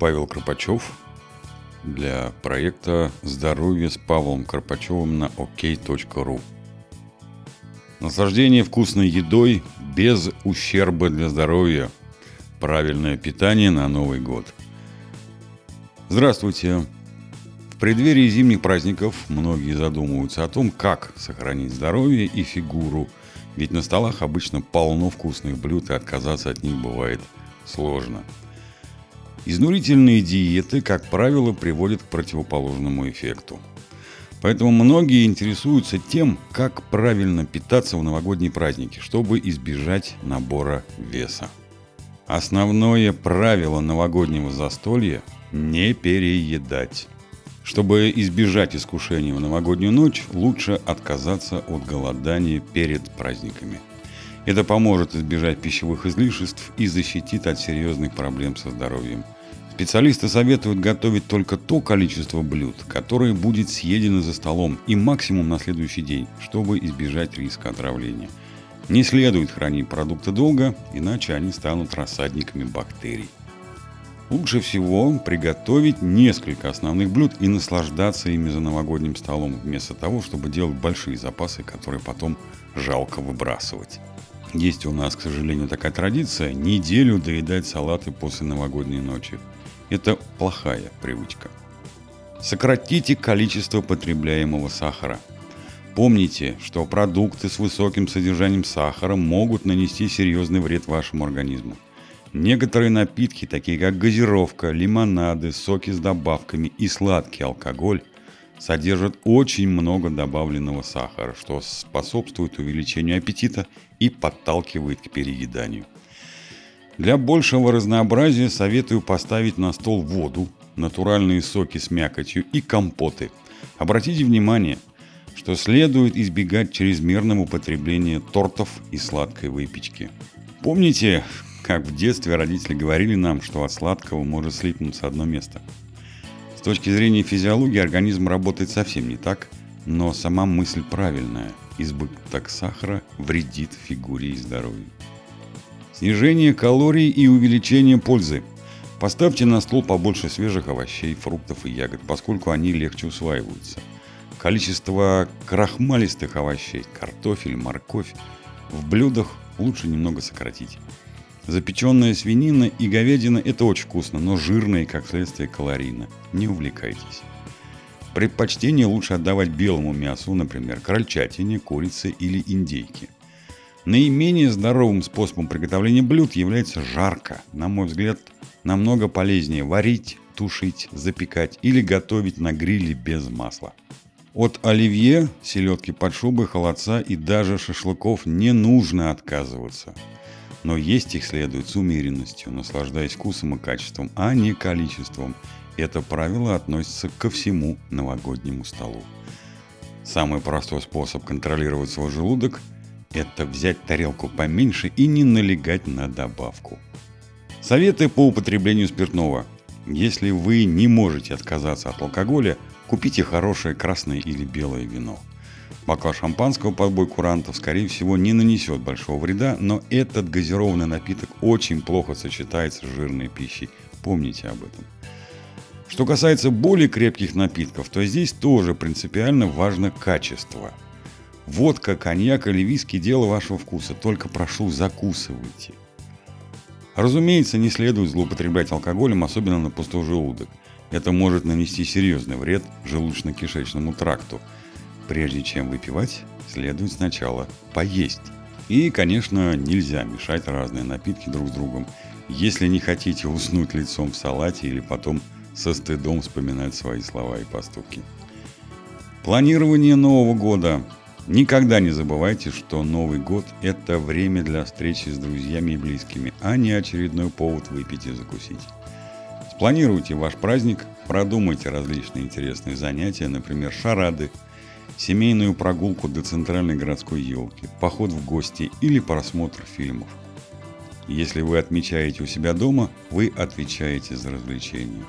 Павел Кропачев для проекта «Здоровье с Павлом Карпачевым» на ok.ru. Наслаждение вкусной едой без ущерба для здоровья. Правильное питание на Новый год. Здравствуйте. В преддверии зимних праздников многие задумываются о том, как сохранить здоровье и фигуру, ведь на столах обычно полно вкусных блюд, и отказаться от них бывает сложно – Изнурительные диеты, как правило, приводят к противоположному эффекту. Поэтому многие интересуются тем, как правильно питаться в новогодние праздники, чтобы избежать набора веса. Основное правило новогоднего застолья – не переедать. Чтобы избежать искушения в новогоднюю ночь, лучше отказаться от голодания перед праздниками. Это поможет избежать пищевых излишеств и защитит от серьезных проблем со здоровьем – Специалисты советуют готовить только то количество блюд, которое будет съедено за столом и максимум на следующий день, чтобы избежать риска отравления. Не следует хранить продукты долго, иначе они станут рассадниками бактерий. Лучше всего приготовить несколько основных блюд и наслаждаться ими за новогодним столом, вместо того, чтобы делать большие запасы, которые потом жалко выбрасывать. Есть у нас, к сожалению, такая традиция неделю доедать салаты после новогодней ночи. Это плохая привычка. Сократите количество потребляемого сахара. Помните, что продукты с высоким содержанием сахара могут нанести серьезный вред вашему организму. Некоторые напитки, такие как газировка, лимонады, соки с добавками и сладкий алкоголь, содержат очень много добавленного сахара, что способствует увеличению аппетита и подталкивает к перееданию. Для большего разнообразия советую поставить на стол воду, натуральные соки с мякотью и компоты. Обратите внимание, что следует избегать чрезмерного употребления тортов и сладкой выпечки. Помните, как в детстве родители говорили нам, что от сладкого может слипнуться одно место? С точки зрения физиологии организм работает совсем не так, но сама мысль правильная. Избыток сахара вредит фигуре и здоровью. Снижение калорий и увеличение пользы. Поставьте на стол побольше свежих овощей, фруктов и ягод, поскольку они легче усваиваются. Количество крахмалистых овощей, картофель, морковь в блюдах лучше немного сократить. Запеченная свинина и говядина – это очень вкусно, но жирно и, как следствие, калорийно. Не увлекайтесь. Предпочтение лучше отдавать белому мясу, например, крольчатине, курице или индейке – Наименее здоровым способом приготовления блюд является жарко. На мой взгляд, намного полезнее варить, тушить, запекать или готовить на гриле без масла. От оливье, селедки под шубой, холодца и даже шашлыков не нужно отказываться. Но есть их следует с умеренностью, наслаждаясь вкусом и качеством, а не количеством. Это правило относится ко всему новогоднему столу. Самый простой способ контролировать свой желудок – это взять тарелку поменьше и не налегать на добавку. Советы по употреблению спиртного. Если вы не можете отказаться от алкоголя, купите хорошее красное или белое вино. Бокал шампанского под бой курантов, скорее всего, не нанесет большого вреда, но этот газированный напиток очень плохо сочетается с жирной пищей. Помните об этом. Что касается более крепких напитков, то здесь тоже принципиально важно качество – Водка, коньяк или виски – дело вашего вкуса, только прошу, закусывайте. Разумеется, не следует злоупотреблять алкоголем, особенно на пустой желудок. Это может нанести серьезный вред желудочно-кишечному тракту. Прежде чем выпивать, следует сначала поесть. И, конечно, нельзя мешать разные напитки друг с другом, если не хотите уснуть лицом в салате или потом со стыдом вспоминать свои слова и поступки. Планирование Нового года Никогда не забывайте, что Новый год – это время для встречи с друзьями и близкими, а не очередной повод выпить и закусить. Спланируйте ваш праздник, продумайте различные интересные занятия, например, шарады, семейную прогулку до центральной городской елки, поход в гости или просмотр фильмов. Если вы отмечаете у себя дома, вы отвечаете за развлечения.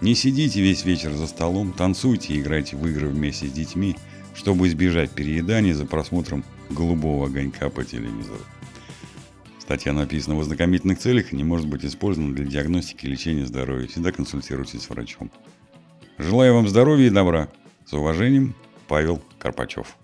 Не сидите весь вечер за столом, танцуйте и играйте в игры вместе с детьми – чтобы избежать переедания за просмотром голубого огонька по телевизору. Статья написана в ознакомительных целях и не может быть использована для диагностики и лечения здоровья. Всегда консультируйтесь с врачом. Желаю вам здоровья и добра. С уважением, Павел Карпачев.